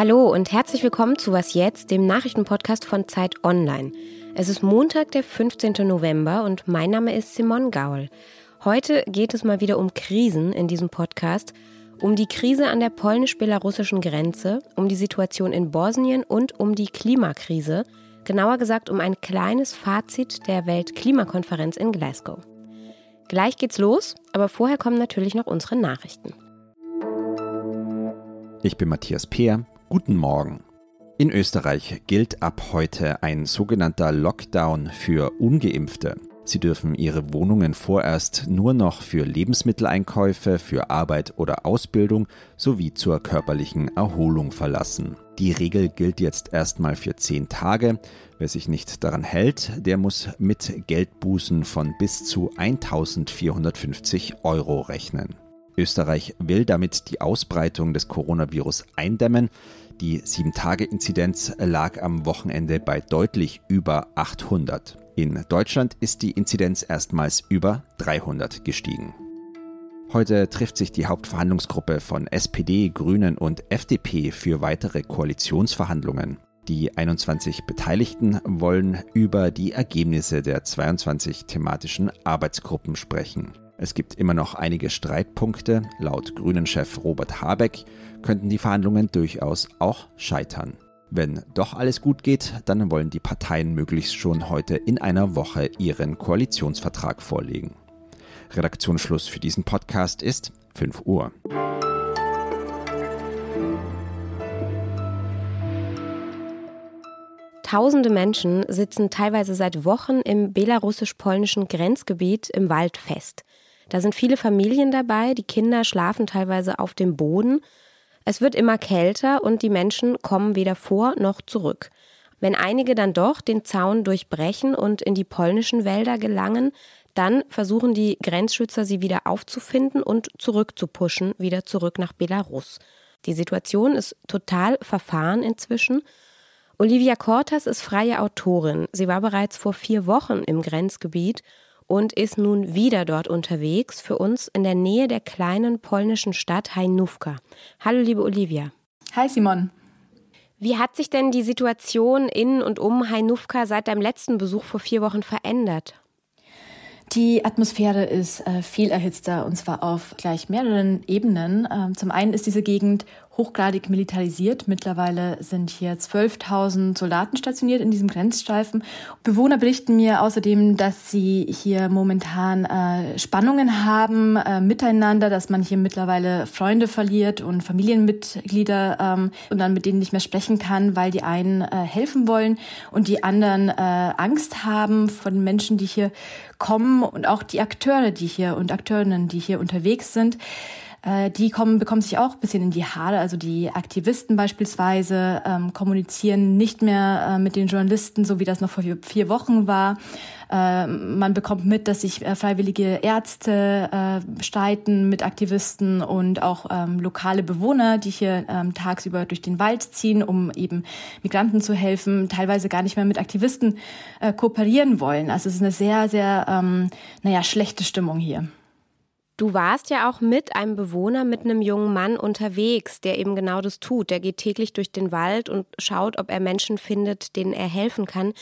Hallo und herzlich willkommen zu Was jetzt, dem Nachrichtenpodcast von Zeit Online. Es ist Montag, der 15. November und mein Name ist Simon Gaul. Heute geht es mal wieder um Krisen in diesem Podcast, um die Krise an der polnisch-belarussischen Grenze, um die Situation in Bosnien und um die Klimakrise, genauer gesagt um ein kleines Fazit der Weltklimakonferenz in Glasgow. Gleich geht's los, aber vorher kommen natürlich noch unsere Nachrichten. Ich bin Matthias Peer. Guten Morgen. In Österreich gilt ab heute ein sogenannter Lockdown für ungeimpfte. Sie dürfen ihre Wohnungen vorerst nur noch für Lebensmitteleinkäufe, für Arbeit oder Ausbildung sowie zur körperlichen Erholung verlassen. Die Regel gilt jetzt erstmal für zehn Tage. Wer sich nicht daran hält, der muss mit Geldbußen von bis zu 1450 Euro rechnen. Österreich will damit die Ausbreitung des Coronavirus eindämmen. Die 7-Tage-Inzidenz lag am Wochenende bei deutlich über 800. In Deutschland ist die Inzidenz erstmals über 300 gestiegen. Heute trifft sich die Hauptverhandlungsgruppe von SPD, Grünen und FDP für weitere Koalitionsverhandlungen. Die 21 Beteiligten wollen über die Ergebnisse der 22 thematischen Arbeitsgruppen sprechen. Es gibt immer noch einige Streitpunkte. Laut Grünen-Chef Robert Habeck könnten die Verhandlungen durchaus auch scheitern. Wenn doch alles gut geht, dann wollen die Parteien möglichst schon heute in einer Woche ihren Koalitionsvertrag vorlegen. Redaktionsschluss für diesen Podcast ist 5 Uhr. Tausende Menschen sitzen teilweise seit Wochen im belarussisch-polnischen Grenzgebiet im Wald fest. Da sind viele Familien dabei, die Kinder schlafen teilweise auf dem Boden. Es wird immer kälter und die Menschen kommen weder vor noch zurück. Wenn einige dann doch den Zaun durchbrechen und in die polnischen Wälder gelangen, dann versuchen die Grenzschützer sie wieder aufzufinden und zurückzupuschen, wieder zurück nach Belarus. Die Situation ist total verfahren inzwischen. Olivia Cortas ist freie Autorin. Sie war bereits vor vier Wochen im Grenzgebiet und ist nun wieder dort unterwegs, für uns in der Nähe der kleinen polnischen Stadt Hajnówka. Hallo, liebe Olivia. Hi, Simon. Wie hat sich denn die Situation in und um Hajnówka seit deinem letzten Besuch vor vier Wochen verändert? Die Atmosphäre ist äh, viel erhitzter und zwar auf gleich mehreren Ebenen. Ähm, zum einen ist diese Gegend hochgradig militarisiert. Mittlerweile sind hier 12.000 Soldaten stationiert in diesem Grenzstreifen. Bewohner berichten mir außerdem, dass sie hier momentan äh, Spannungen haben äh, miteinander, dass man hier mittlerweile Freunde verliert und Familienmitglieder ähm, und dann mit denen nicht mehr sprechen kann, weil die einen äh, helfen wollen und die anderen äh, Angst haben vor den Menschen, die hier kommen und auch die Akteure, die hier und Akteurinnen, die hier unterwegs sind. Äh, die kommen, bekommen sich auch ein bisschen in die Haare. Also die Aktivisten beispielsweise ähm, kommunizieren nicht mehr äh, mit den Journalisten, so wie das noch vor vier Wochen war. Äh, man bekommt mit, dass sich äh, freiwillige Ärzte äh, streiten mit Aktivisten und auch ähm, lokale Bewohner, die hier ähm, tagsüber durch den Wald ziehen, um eben Migranten zu helfen, teilweise gar nicht mehr mit Aktivisten äh, kooperieren wollen. Also es ist eine sehr, sehr, ähm, naja, schlechte Stimmung hier. Du warst ja auch mit einem Bewohner, mit einem jungen Mann unterwegs, der eben genau das tut. Der geht täglich durch den Wald und schaut, ob er Menschen findet, denen er helfen kann.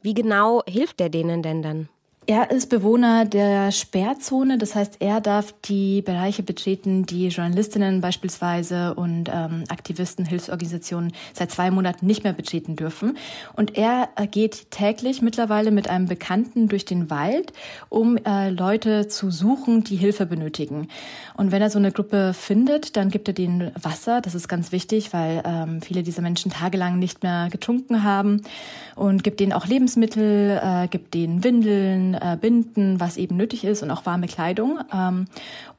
Wie genau hilft er denen denn dann? Er ist Bewohner der Sperrzone, das heißt, er darf die Bereiche betreten, die Journalistinnen beispielsweise und ähm, Aktivisten, Hilfsorganisationen seit zwei Monaten nicht mehr betreten dürfen. Und er geht täglich mittlerweile mit einem Bekannten durch den Wald, um äh, Leute zu suchen, die Hilfe benötigen. Und wenn er so eine Gruppe findet, dann gibt er denen Wasser. Das ist ganz wichtig, weil ähm, viele dieser Menschen tagelang nicht mehr getrunken haben und gibt denen auch Lebensmittel, äh, gibt denen Windeln äh, Binden, was eben nötig ist und auch warme Kleidung.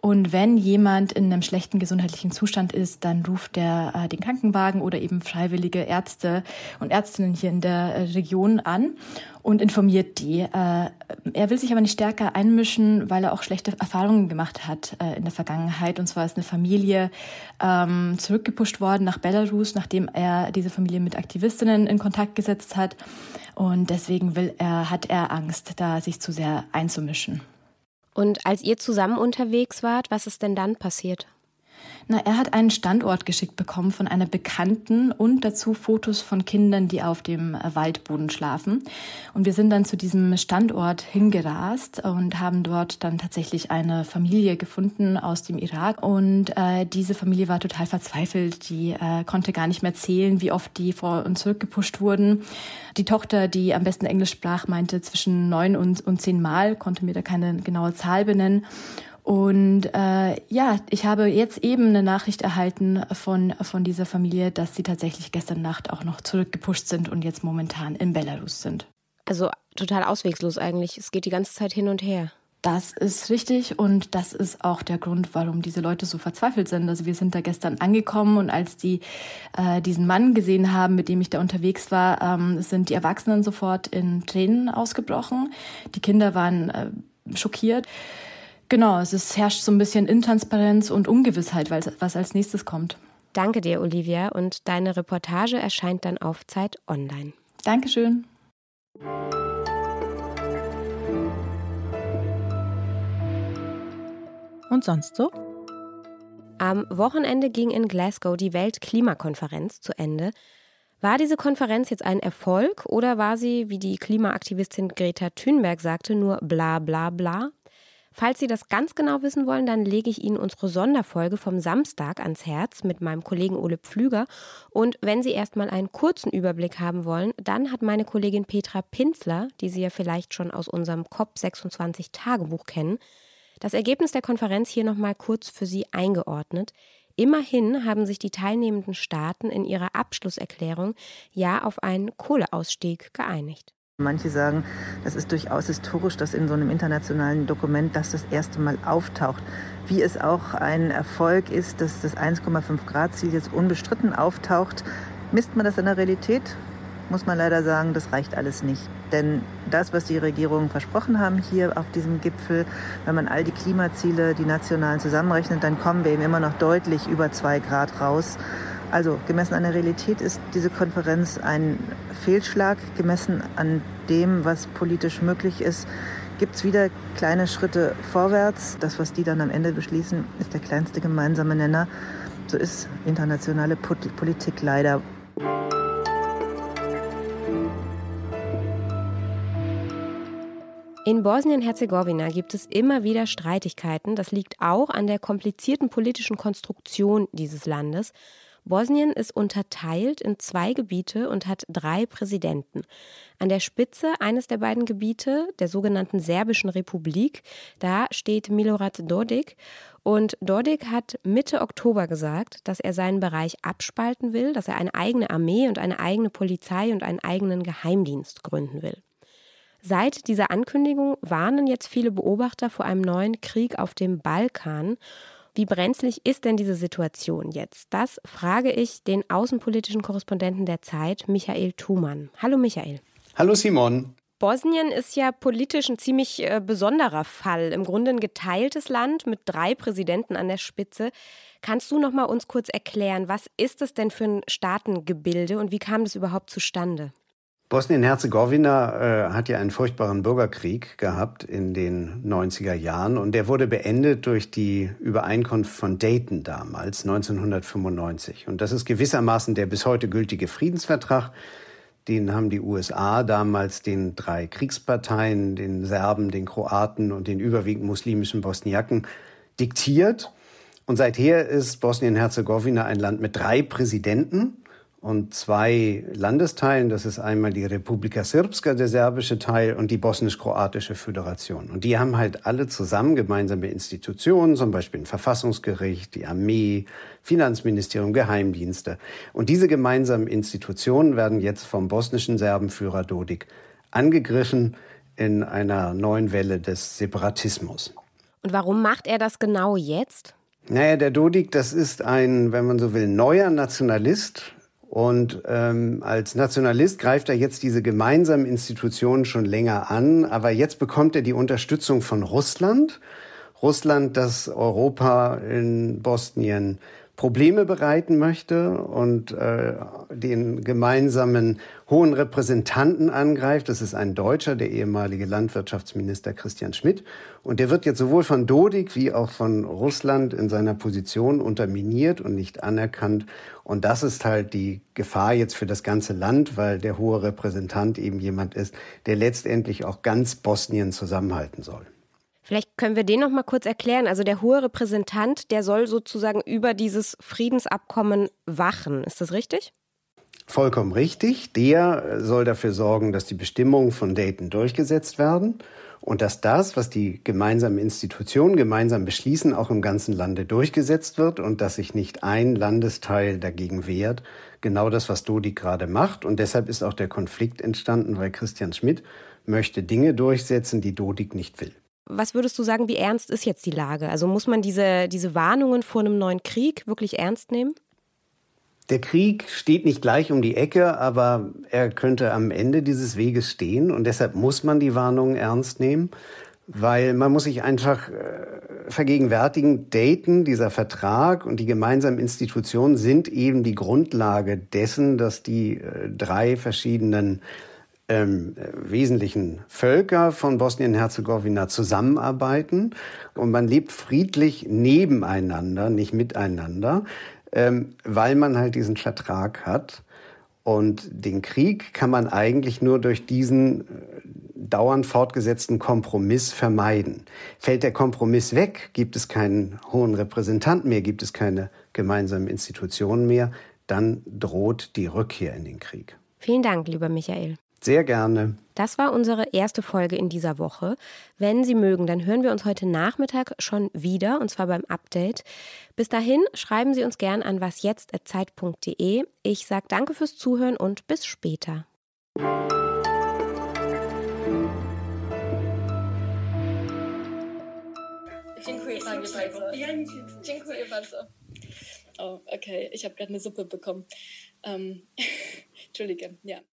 Und wenn jemand in einem schlechten gesundheitlichen Zustand ist, dann ruft er äh, den Krankenwagen oder eben freiwillige Ärzte und Ärztinnen hier in der äh, Region an und informiert die. Äh, er will sich aber nicht stärker einmischen, weil er auch schlechte Erfahrungen gemacht hat äh, in der Vergangenheit. Und zwar ist eine Familie ähm, zurückgepusht worden nach Belarus, nachdem er diese Familie mit Aktivistinnen in Kontakt gesetzt hat. Und deswegen will er, hat er Angst, da sich zu sehr einzumischen. Und als ihr zusammen unterwegs wart, was ist denn dann passiert? Na, er hat einen Standort geschickt bekommen von einer Bekannten und dazu Fotos von Kindern, die auf dem Waldboden schlafen. Und wir sind dann zu diesem Standort hingerast und haben dort dann tatsächlich eine Familie gefunden aus dem Irak. Und äh, diese Familie war total verzweifelt. Die äh, konnte gar nicht mehr zählen, wie oft die vor und zurück gepusht wurden. Die Tochter, die am besten Englisch sprach, meinte zwischen neun und, und zehn Mal, konnte mir da keine genaue Zahl benennen. Und äh, ja, ich habe jetzt eben eine Nachricht erhalten von, von dieser Familie, dass sie tatsächlich gestern Nacht auch noch zurückgepusht sind und jetzt momentan in Belarus sind. Also total auswegslos eigentlich. Es geht die ganze Zeit hin und her. Das ist richtig und das ist auch der Grund, warum diese Leute so verzweifelt sind. Also wir sind da gestern angekommen und als die äh, diesen Mann gesehen haben, mit dem ich da unterwegs war, ähm, sind die Erwachsenen sofort in Tränen ausgebrochen. Die Kinder waren äh, schockiert. Genau, es ist, herrscht so ein bisschen Intransparenz und Ungewissheit, was als nächstes kommt. Danke dir, Olivia, und deine Reportage erscheint dann auf Zeit Online. Dankeschön. Und sonst so? Am Wochenende ging in Glasgow die Weltklimakonferenz zu Ende. War diese Konferenz jetzt ein Erfolg oder war sie, wie die Klimaaktivistin Greta Thunberg sagte, nur bla bla bla? Falls Sie das ganz genau wissen wollen, dann lege ich Ihnen unsere Sonderfolge vom Samstag ans Herz mit meinem Kollegen Ole Pflüger. Und wenn Sie erstmal einen kurzen Überblick haben wollen, dann hat meine Kollegin Petra Pinzler, die Sie ja vielleicht schon aus unserem COP26 Tagebuch kennen, das Ergebnis der Konferenz hier nochmal kurz für Sie eingeordnet. Immerhin haben sich die teilnehmenden Staaten in ihrer Abschlusserklärung ja auf einen Kohleausstieg geeinigt. Manche sagen, das ist durchaus historisch, dass in so einem internationalen Dokument das das erste Mal auftaucht. Wie es auch ein Erfolg ist, dass das 1,5 Grad Ziel jetzt unbestritten auftaucht, misst man das in der Realität? Muss man leider sagen, das reicht alles nicht. Denn das, was die Regierungen versprochen haben hier auf diesem Gipfel, wenn man all die Klimaziele, die nationalen zusammenrechnet, dann kommen wir eben immer noch deutlich über zwei Grad raus. Also gemessen an der Realität ist diese Konferenz ein Fehlschlag. Gemessen an dem, was politisch möglich ist, gibt es wieder kleine Schritte vorwärts. Das, was die dann am Ende beschließen, ist der kleinste gemeinsame Nenner. So ist internationale Politik leider. In Bosnien-Herzegowina gibt es immer wieder Streitigkeiten. Das liegt auch an der komplizierten politischen Konstruktion dieses Landes. Bosnien ist unterteilt in zwei Gebiete und hat drei Präsidenten. An der Spitze eines der beiden Gebiete, der sogenannten Serbischen Republik, da steht Milorad Dodik. Und Dodik hat Mitte Oktober gesagt, dass er seinen Bereich abspalten will, dass er eine eigene Armee und eine eigene Polizei und einen eigenen Geheimdienst gründen will. Seit dieser Ankündigung warnen jetzt viele Beobachter vor einem neuen Krieg auf dem Balkan wie brenzlig ist denn diese Situation jetzt? Das frage ich den außenpolitischen Korrespondenten der Zeit, Michael Thumann. Hallo Michael. Hallo Simon. Bosnien ist ja politisch ein ziemlich äh, besonderer Fall. Im Grunde ein geteiltes Land mit drei Präsidenten an der Spitze. Kannst du noch mal uns kurz erklären, was ist es denn für ein Staatengebilde und wie kam das überhaupt zustande? Bosnien-Herzegowina äh, hat ja einen furchtbaren Bürgerkrieg gehabt in den 90er Jahren und der wurde beendet durch die Übereinkunft von Dayton damals, 1995. Und das ist gewissermaßen der bis heute gültige Friedensvertrag. Den haben die USA damals den drei Kriegsparteien, den Serben, den Kroaten und den überwiegend muslimischen Bosniaken diktiert. Und seither ist Bosnien-Herzegowina ein Land mit drei Präsidenten und zwei Landesteilen. Das ist einmal die Republika Srpska, der serbische Teil, und die bosnisch-kroatische Föderation. Und die haben halt alle zusammen gemeinsame Institutionen, zum Beispiel ein Verfassungsgericht, die Armee, Finanzministerium, Geheimdienste. Und diese gemeinsamen Institutionen werden jetzt vom bosnischen Serbenführer Dodik angegriffen in einer neuen Welle des Separatismus. Und warum macht er das genau jetzt? Naja, der Dodik, das ist ein, wenn man so will, neuer Nationalist, und ähm, als Nationalist greift er jetzt diese gemeinsamen Institutionen schon länger an, aber jetzt bekommt er die Unterstützung von Russland. Russland, das Europa in Bosnien Probleme bereiten möchte und äh, den gemeinsamen hohen Repräsentanten angreift. Das ist ein Deutscher, der ehemalige Landwirtschaftsminister Christian Schmidt. Und der wird jetzt sowohl von Dodik wie auch von Russland in seiner Position unterminiert und nicht anerkannt. Und das ist halt die Gefahr jetzt für das ganze Land, weil der hohe Repräsentant eben jemand ist, der letztendlich auch ganz Bosnien zusammenhalten soll. Vielleicht können wir den noch mal kurz erklären. Also der hohe Repräsentant, der soll sozusagen über dieses Friedensabkommen wachen. Ist das richtig? Vollkommen richtig. Der soll dafür sorgen, dass die Bestimmungen von Dayton durchgesetzt werden und dass das, was die gemeinsamen Institutionen gemeinsam beschließen, auch im ganzen Lande durchgesetzt wird und dass sich nicht ein Landesteil dagegen wehrt. Genau das, was Dodi gerade macht. Und deshalb ist auch der Konflikt entstanden, weil Christian Schmidt möchte Dinge durchsetzen, die Dodik nicht will. Was würdest du sagen, wie ernst ist jetzt die Lage? Also muss man diese, diese Warnungen vor einem neuen Krieg wirklich ernst nehmen? Der Krieg steht nicht gleich um die Ecke, aber er könnte am Ende dieses Weges stehen und deshalb muss man die Warnungen ernst nehmen, weil man muss sich einfach äh, vergegenwärtigen, Dayton, dieser Vertrag und die gemeinsamen Institutionen sind eben die Grundlage dessen, dass die äh, drei verschiedenen ähm, wesentlichen Völker von Bosnien-Herzegowina zusammenarbeiten und man lebt friedlich nebeneinander, nicht miteinander, ähm, weil man halt diesen Vertrag hat. Und den Krieg kann man eigentlich nur durch diesen äh, dauernd fortgesetzten Kompromiss vermeiden. Fällt der Kompromiss weg, gibt es keinen hohen Repräsentanten mehr, gibt es keine gemeinsamen Institutionen mehr, dann droht die Rückkehr in den Krieg. Vielen Dank, lieber Michael. Sehr gerne. Das war unsere erste Folge in dieser Woche. Wenn Sie mögen, dann hören wir uns heute Nachmittag schon wieder, und zwar beim Update. Bis dahin schreiben Sie uns gern an wasjetzt.zeit.de. Ich sage danke fürs Zuhören und bis später. Dziękuję bardzo. Dziękuję bardzo. Oh, okay. Ich habe gerade eine Suppe bekommen. Ähm, Entschuldige, ja.